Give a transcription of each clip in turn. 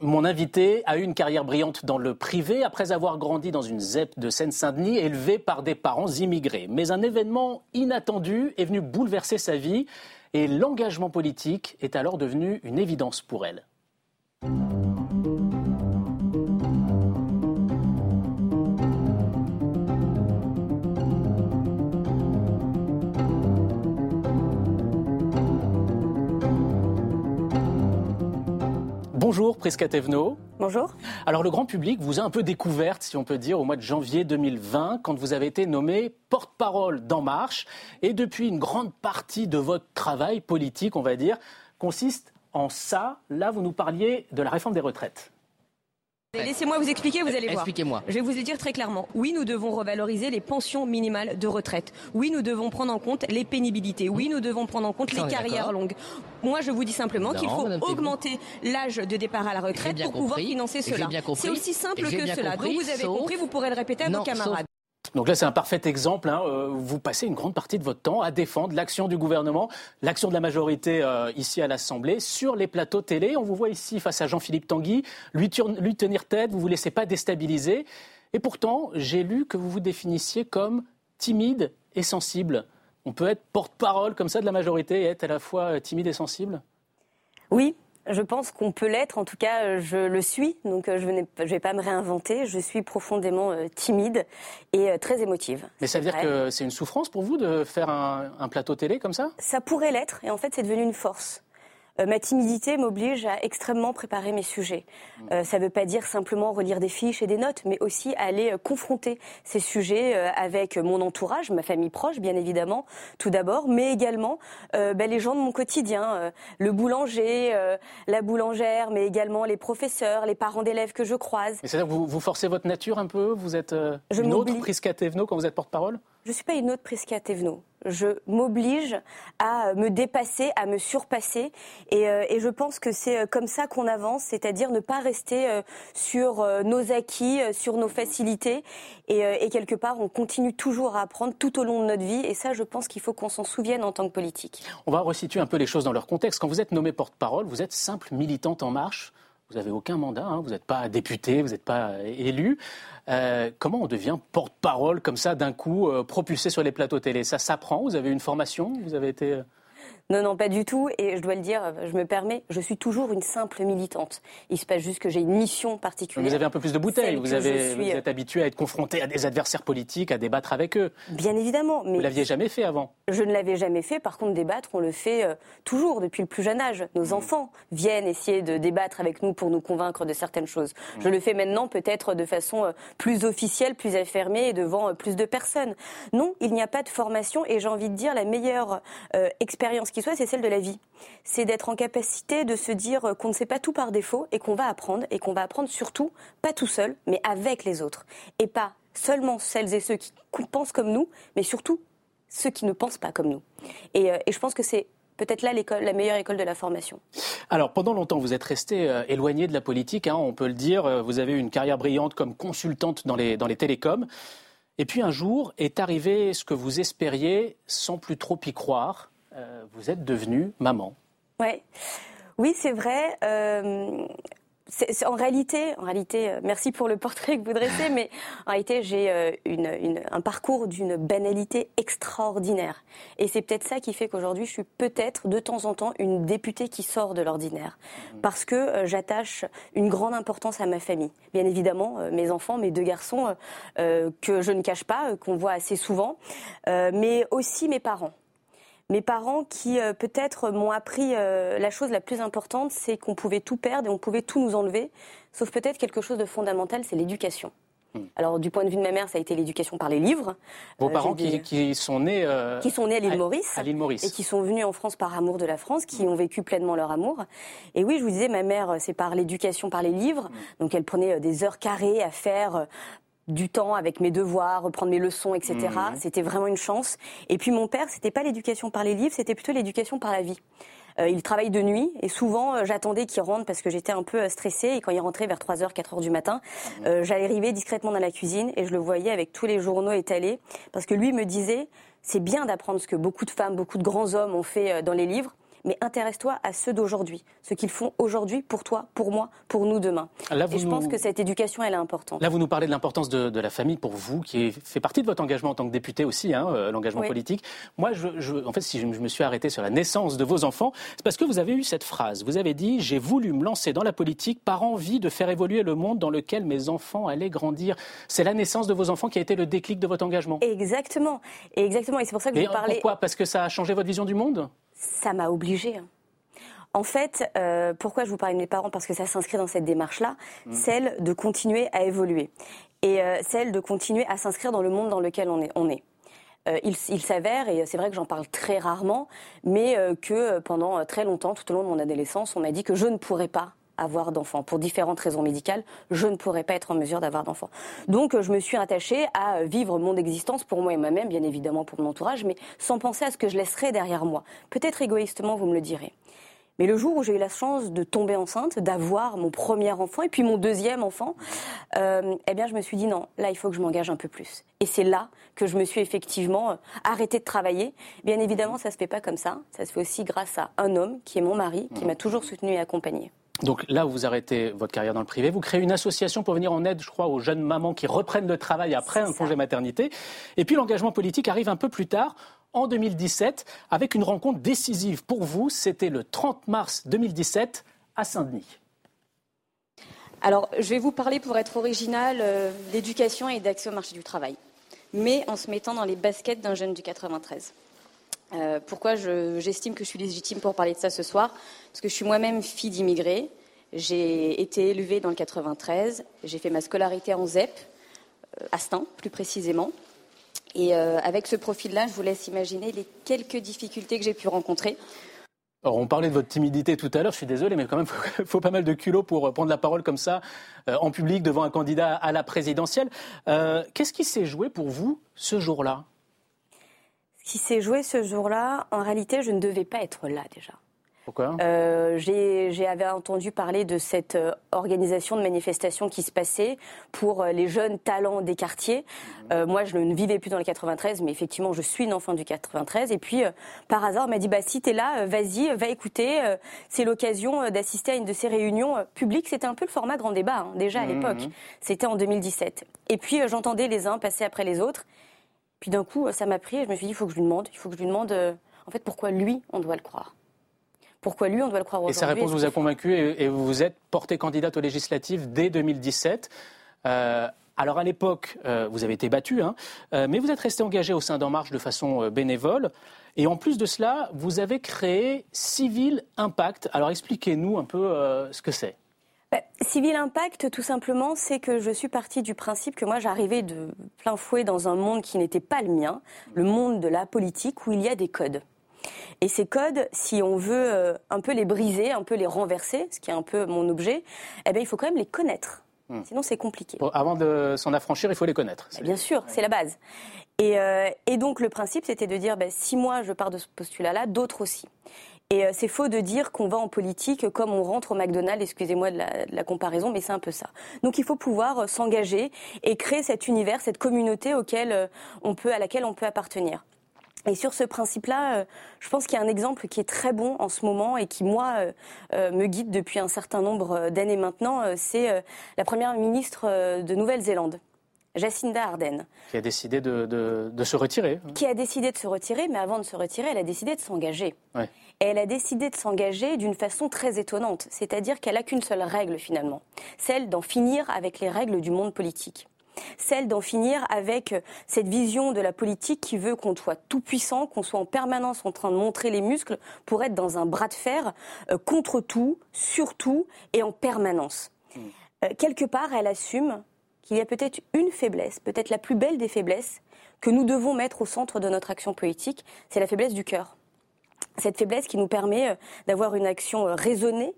Mon invité a eu une carrière brillante dans le privé après avoir grandi dans une ZEP de Seine-Saint-Denis élevée par des parents immigrés. Mais un événement inattendu est venu bouleverser sa vie et l'engagement politique est alors devenu une évidence pour elle. Bonjour Prisca Thévenot. Bonjour. Alors le grand public vous a un peu découverte, si on peut dire, au mois de janvier 2020, quand vous avez été nommé porte-parole d'En Marche. Et depuis, une grande partie de votre travail politique, on va dire, consiste en ça. Là, vous nous parliez de la réforme des retraites. Laissez-moi vous expliquer, vous allez voir. Expliquez-moi. Je vais vous le dire très clairement. Oui, nous devons revaloriser les pensions minimales de retraite. Oui, nous devons prendre en compte les pénibilités. Oui, nous devons prendre en compte les carrières longues. Moi, je vous dis simplement qu'il faut augmenter l'âge de départ à la retraite pour pouvoir financer cela. C'est aussi simple que cela. Donc vous avez compris, vous pourrez le répéter à vos camarades. Donc là, c'est un parfait exemple. Hein. Euh, vous passez une grande partie de votre temps à défendre l'action du gouvernement, l'action de la majorité euh, ici à l'Assemblée, sur les plateaux télé. On vous voit ici face à Jean-Philippe Tanguy, lui, lui tenir tête, vous ne vous laissez pas déstabiliser. Et pourtant, j'ai lu que vous vous définissiez comme timide et sensible. On peut être porte-parole comme ça de la majorité et être à la fois euh, timide et sensible? Oui, je pense qu'on peut l'être, en tout cas euh, je le suis, donc euh, je ne vais pas me réinventer, je suis profondément euh, timide et très émotive. Mais ça veut dire que c'est une souffrance pour vous de faire un plateau télé comme ça? Ça pourrait l'être, et en fait c'est devenu une force. Euh, ma timidité m'oblige à extrêmement préparer mes sujets. Euh, ça ne veut pas dire simplement relire des fiches et des notes, mais aussi aller euh, confronter ces sujets avec mon entourage, ma famille proche, bien évidemment, tout d'abord, mais également ben, les gens de mon quotidien, le boulanger, la boulangère, mais également les professeurs, les parents d'élèves que je croise. C'est-à-dire que vous, vous forcez votre nature un peu Vous êtes une autre Prisca Thévenot quand vous êtes porte-parole? Je ne suis pas une autre Prisca Thévenot je m'oblige à me dépasser, à me surpasser. Et, euh, je pense que c'est euh, comme ça qu'on avance, c'est-à-dire ne pas rester euh, sur nos acquis, sur nos facilités. Et, quelque part, on continue toujours à apprendre tout au long de notre vie. Et ça, je pense qu'il faut qu'on s'en souvienne en tant que politique. On va resituer un peu les choses dans leur contexte. Quand vous êtes nommé porte-parole, vous êtes simple militante en marche. Vous n'avez aucun mandat, hein. vous n'êtes pas député, vous n'êtes pas élu. Euh, comment on devient porte-parole comme ça d'un coup, euh, propulsé sur les plateaux télé? Ça s'apprend? Vous avez une formation? Vous avez été euh, non, non, pas du tout. Et je dois le dire, je me permets, je suis toujours une simple militante. Il se passe juste que j'ai une mission particulière. Vous avez un peu plus de bouteilles. Vous, avez, vous êtes habitué à être confronté à des adversaires politiques, à débattre avec eux. Bien évidemment. Mais vous l'aviez jamais fait avant Je ne l'avais jamais fait. Par contre, débattre, on le fait euh, toujours depuis le plus jeune âge. Nos mmh. enfants viennent essayer de débattre avec nous pour nous convaincre de certaines choses. Mmh. Je le fais maintenant peut-être de façon euh, plus officielle, plus affirmée et devant euh, plus de personnes. Non, il n'y a pas de formation et j'ai envie de dire la meilleure expérience qui soit, c'est celle de la vie. C'est d'être en capacité de se dire qu'on ne sait pas tout par défaut et qu'on va apprendre et qu'on va apprendre surtout, pas tout seul, mais avec les autres. Et pas seulement celles et ceux qui pensent comme nous, mais surtout ceux qui ne pensent pas comme nous. Et, euh, je pense que c'est peut-être là la meilleure école de la formation. Alors pendant longtemps, vous êtes resté euh, éloigné de la politique, hein, on peut le dire. Euh, vous avez eu une carrière brillante comme consultante dans les télécoms. Et puis un jour est arrivé ce que vous espériez sans plus trop y croire. Euh, vous êtes devenue maman. Ouais. Oui, c'est vrai. Euh, en réalité, en réalité, euh, merci pour le portrait que vous dressez, mais en réalité, j'ai un parcours d'une banalité extraordinaire. Et c'est peut-être ça qui fait qu'aujourd'hui, je suis peut-être de temps en temps une députée qui sort de l'ordinaire. Mmh. Parce que j'attache une grande importance à ma famille. Bien évidemment, mes enfants, mes deux garçons, que je ne cache pas, qu'on voit assez souvent, mais aussi mes parents mes parents qui euh, peut-être m'ont appris euh, la chose la plus importante, c'est qu'on pouvait tout perdre et on pouvait tout nous enlever, sauf peut-être quelque chose de fondamental, c'est l'éducation. Hmm. Alors, du point de vue de ma mère, ça a été l'éducation par les livres. Vos euh, parents qui, sont nés qui sont nés à l'île Maurice, à l'île Maurice, et qui sont venus en France par amour de la France, qui hmm. ont vécu pleinement leur amour. Et oui, je vous disais, ma mère, c'est par l'éducation par les livres. Hmm. Donc, elle prenait des heures carrées à faire du temps avec mes devoirs, reprendre mes leçons, etc. Mhm. C'était vraiment une chance. Et puis mon père, c'était pas l'éducation par les livres, c'était plutôt l'éducation par la vie. Euh, il travaille de nuit et souvent euh, j'attendais qu'il rentre parce que j'étais un peu euh, stressée et quand il rentrait vers 3h, 4h du matin, mhm. j'allais arriver discrètement dans la cuisine et je le voyais avec tous les journaux étalés parce que lui me disait c'est bien d'apprendre ce que beaucoup de femmes, beaucoup de grands hommes ont fait dans les livres, mais intéresse-toi à ceux d'aujourd'hui, ce qu'ils font aujourd'hui pour toi, pour moi, pour nous demain. et je pense que cette éducation, elle est importante. Là, vous nous parlez de l'importance de, la famille pour vous, qui fait partie de votre engagement en tant que député aussi, hein, euh, l'engagement politique. Moi, je, en fait, si je, me suis arrêté sur la naissance de vos enfants, c'est parce que vous avez eu cette phrase. Vous avez dit J'ai voulu me lancer dans la politique par envie de faire évoluer le monde dans lequel mes enfants allaient grandir. C'est la naissance de vos enfants qui a été le déclic de votre engagement. Exactement. Exactement. Et c'est pour ça que je vous parlais. Pourquoi? Parce que ça a changé votre vision du monde? Ça m'a obligé. Hein. En fait, euh, pourquoi je vous parle de mes parents? Parce que ça s'inscrit dans cette démarche-là, mmh. celle de continuer à évoluer et euh, celle de continuer à s'inscrire dans le monde dans lequel on est. On est. Euh, il, s'avère, et c'est vrai que j'en parle très rarement, mais que pendant très longtemps, tout au long de mon adolescence, on m'a dit que je ne pourrais pas avoir d'enfants. Pour différentes raisons médicales, je ne pourrais pas être en mesure d'avoir d'enfants. Donc je me suis attachée à vivre mon existence pour moi et moi-même, bien évidemment pour mon entourage, mais sans penser à ce que je laisserais derrière moi. Peut-être égoïstement, vous me le direz. Mais le jour où j'ai eu la chance de tomber enceinte, d'avoir mon premier enfant et puis mon deuxième enfant, euh, eh bien, je me suis dit non, là, il faut que je m'engage un peu plus. Et c'est là que je me suis effectivement euh, arrêtée de travailler. Bien évidemment, ça se fait pas comme ça. Ça se fait aussi grâce à un homme qui est mon mari, qui m'a toujours soutenue et accompagnée. Donc là, vous arrêtez votre carrière dans le privé. Vous créez une association pour venir en aide, je crois, aux jeunes mamans qui reprennent le travail après un congé maternité. Et puis l'engagement politique arrive un peu plus tard, en 2017, avec une rencontre décisive pour vous. C'était le 30 mars 2017 à Saint-Denis. Alors, je vais vous parler, pour être original, euh, d'éducation et d'accès au marché du travail, mais en se mettant dans les baskets d'un jeune du 93. Euh, pourquoi j'estime que je suis légitime pour parler de ça ce soir? Parce que je suis moi-même fille d'immigrés. J'ai été élevée dans le 93. J'ai fait ma scolarité en ZEP, euh, à Stein plus précisément. Et euh, avec ce profil-là, je vous laisse imaginer les quelques difficultés que j'ai pu rencontrer. Alors, on parlait de votre timidité tout à l'heure, je suis désolé, mais quand même, il faut, pas mal de culot pour prendre la parole comme ça, en public, devant un candidat à la présidentielle. Qu'est-ce qui s'est joué pour vous ce jour-là? Qui s'est joué ce jour-là, en réalité, je ne devais pas être là déjà. Pourquoi? Euh, J'avais entendu parler de cette euh, organisation de manifestation qui se passait pour euh, les jeunes talents des quartiers. Mhm. moi, je ne vivais plus dans le 93, mais effectivement, je suis une enfant du 93. Et puis, par hasard, on m'a dit, bah, si tu es là, vas-y, va écouter. C'est l'occasion d'assister à une de ces réunions publiques. C'était un peu le format grand débat, hein, déjà à mhm. l'époque. C'était en 2017. Et puis, j'entendais les uns passer après les autres. Puis d'un coup, ça m'a pris et je me suis dit, il faut que je lui demande, il faut que je lui demande, euh, en fait, pourquoi lui, on doit le croire. Pourquoi lui, on doit le croire aujourd'hui. Et sa réponse vous a convaincu et, vous vous êtes portée candidate aux législatives dès 2017. Euh, alors à l'époque, euh, vous avez été battu, hein, mais vous êtes resté engagé au sein d'En Marche de façon bénévole. Et en plus de cela, vous avez créé Civil Impact. Alors expliquez-nous un peu ce que c'est. Bah, civil Impact, tout simplement, c'est que je suis partie du principe que moi j'arrivais de plein fouet dans un monde qui n'était pas le mien, le monde de la politique où il y a des codes. Et ces codes, si on veut euh, un peu les briser, un peu les renverser, ce qui est un peu mon objet, eh bien, il faut quand même les connaître. Hmm. Sinon, c'est compliqué. avant de s'en affranchir, il faut les connaître. Bah, bien sûr, c'est la base. Et, euh, donc, le principe, c'était de dire, bah, si moi, je pars de ce postulat-là, d'autres aussi. Et euh, c'est faux de dire qu'on va en politique comme on rentre au McDonald's, excusez-moi de, la, comparaison, mais c'est un peu ça. Donc il faut pouvoir euh, s'engager et créer cet univers, cette communauté auquel euh, on peut, à laquelle on peut appartenir. Et sur ce principe-là, je pense qu'il y a un exemple qui est très bon en ce moment et qui, moi, me guide depuis un certain nombre d'années maintenant. C'est la première ministre de Nouvelle-Zélande. Jacinda Ardern. Qui a décidé de, se retirer. Qui a décidé de se retirer, mais avant de se retirer, elle a décidé de s'engager. Ouais. Et elle a décidé de s'engager d'une façon très étonnante, c'est-à-dire qu'elle n'a qu'une seule règle finalement, celle d'en finir avec les règles du monde politique celle d'en finir avec cette vision de la politique qui veut qu'on soit tout puissant, qu'on soit en permanence en train de montrer les muscles pour être dans un bras de fer euh, contre tout, surtout et en permanence. Hmm. Euh, quelque part, elle assume qu'il y a peut-être une faiblesse, peut-être la plus belle des faiblesses, que nous devons mettre au centre de notre action politique, c'est la faiblesse du cœur cette faiblesse qui nous permet euh, d'avoir une action euh, raisonnée,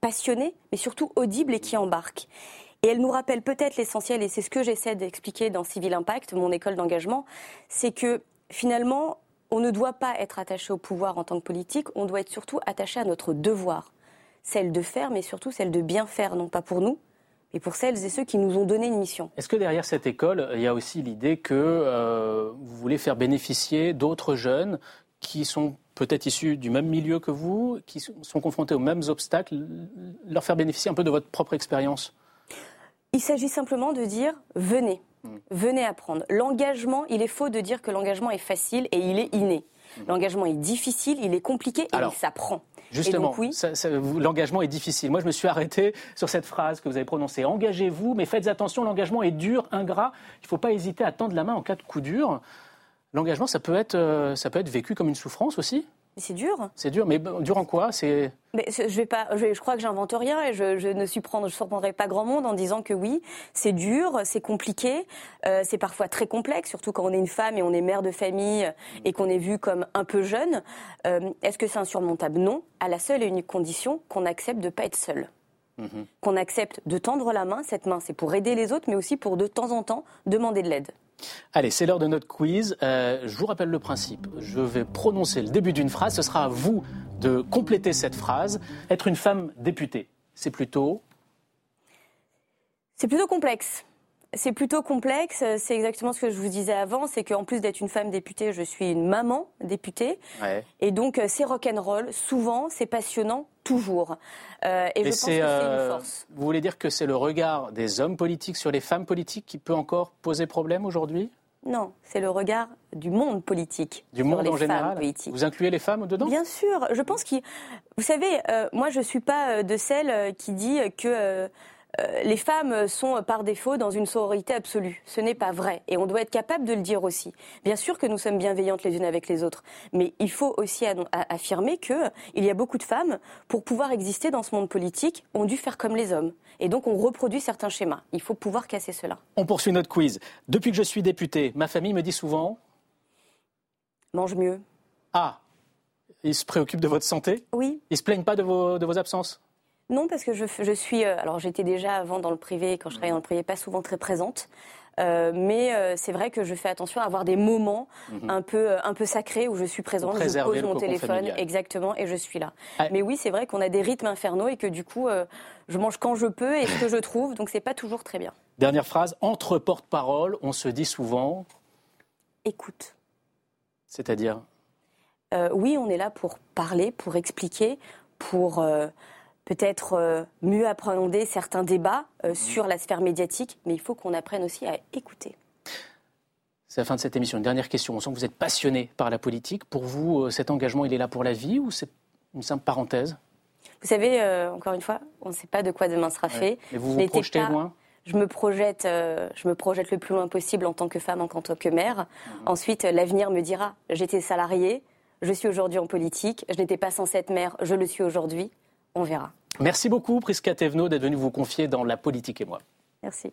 passionnée, mais surtout audible et qui embarque. Et elle nous rappelle peut-être l'essentiel, et c'est ce que j'essaie d'expliquer dans Civil Impact, mon école d'engagement, c'est que finalement, on ne doit pas être attaché au pouvoir en tant que politique, on doit être surtout attaché à notre devoir, celle de faire, mais surtout celle de bien faire, non pas pour nous, mais pour celles et ceux qui nous ont donné une mission. Est-ce que derrière cette école, il y a aussi l'idée que euh, vous voulez faire bénéficier d'autres jeunes qui sont peut-être issus du même milieu que vous, qui sont confrontés aux mêmes obstacles, leur faire bénéficier un peu de votre propre expérience? Il s'agit simplement de dire venez, hmm. venez apprendre. L'engagement, il est faux de dire que l'engagement est facile et il est inné. Hmm. L'engagement est difficile, il est compliqué et il s'apprend. Justement, oui, l'engagement est difficile. Moi, je me suis arrêté sur cette phrase que vous avez prononcée. Engagez-vous, mais faites attention, l'engagement est dur, ingrat. Il ne faut pas hésiter à tendre la main en cas de coup dur. L'engagement, ça, peut être, euh, ça peut être vécu comme une souffrance aussi c'est dur. C'est dur, mais dur en quoi? C'est. Mais je vais pas. Je, crois que j'invente rien et je, ne je surprendrai pas grand monde en disant que oui, c'est dur, c'est compliqué, euh, c'est parfois très complexe, surtout quand on est une femme et on est mère de famille et qu'on est vu comme un peu jeune. Euh, est-ce que c'est insurmontable? Non, à la seule et unique condition qu'on accepte de pas être seul. Mhm. Qu'on accepte de tendre la main. Cette main, c'est pour aider les autres, mais aussi pour de temps en temps demander de l'aide. Allez, c'est l'heure de notre quiz. Euh, je vous rappelle le principe. Je vais prononcer le début d'une phrase. Ce sera à vous de compléter cette phrase. Être une femme députée, c'est plutôt... C'est plutôt complexe. C'est plutôt complexe. C'est exactement ce que je vous disais avant. C'est qu'en plus d'être une femme députée, je suis une maman députée. Et donc, c'est rock'n'roll. Souvent, c'est passionnant. Toujours. Euh, et, je pense que c'est une euh, force. Vous voulez dire que c'est le regard des hommes politiques sur les femmes politiques qui peut encore poser problème aujourd'hui? Non, c'est le regard du monde politique. Du monde en général? Vous incluez les femmes dedans? Bien sûr. Je pense que, vous savez, euh, moi je ne suis pas de celle qui dit que euh, les femmes sont par défaut dans une sororité absolue. Ce n'est pas vrai. Et on doit être capable de le dire aussi. Bien sûr que nous sommes bienveillantes les unes avec les autres. Mais il faut aussi affirmer qu'il y a beaucoup de femmes, pour pouvoir exister dans ce monde politique, ont dû faire comme les hommes. Et donc on reproduit certains schémas. Il faut pouvoir casser cela. On poursuit notre quiz. Depuis que je suis députée, ma famille me dit souvent Mange mieux. Ah Ils se préoccupent de votre santé? Oui. Ils se plaignent pas de vos absences? Non, parce que je, je suis. Euh, alors, j'étais déjà avant dans le privé, quand je travaillais dans le privé, pas souvent très présente. Euh, mais euh, c'est vrai que je fais attention à avoir des moments mhm. un peu un peu sacrés où je suis présente, je pose mon téléphone exactement et je suis là. Ah. Mais oui, c'est vrai qu'on a des rythmes infernaux et que du coup, je mange quand je peux et ce que je trouve, donc c'est pas toujours très bien. Dernière phrase entre porte-parole, on se dit souvent. Écoute. C'est-à-dire. oui, on est là pour parler, pour expliquer, pour peut-être euh, mieux appréhender certains débats euh, mhm. sur la sphère médiatique, mais il faut qu'on apprenne aussi à écouter. C'est la fin de cette émission. Une dernière question. On sent que vous êtes passionné par la politique. Pour vous, euh, cet engagement, il est là pour la vie ou c'est une simple parenthèse? Vous savez, encore une fois, on ne sait pas de quoi demain sera fait. Et vous vous projetez loin? Je me projette, je me projette le plus loin possible en tant que femme, en tant que mère. Mhm. Ensuite, l'avenir me dira. J'étais salariée, je suis aujourd'hui en politique. Je n'étais pas censée être mère, je le suis aujourd'hui on verra. Merci beaucoup, Prisca Thévenot, d'être venue vous confier dans La politique et moi. Merci.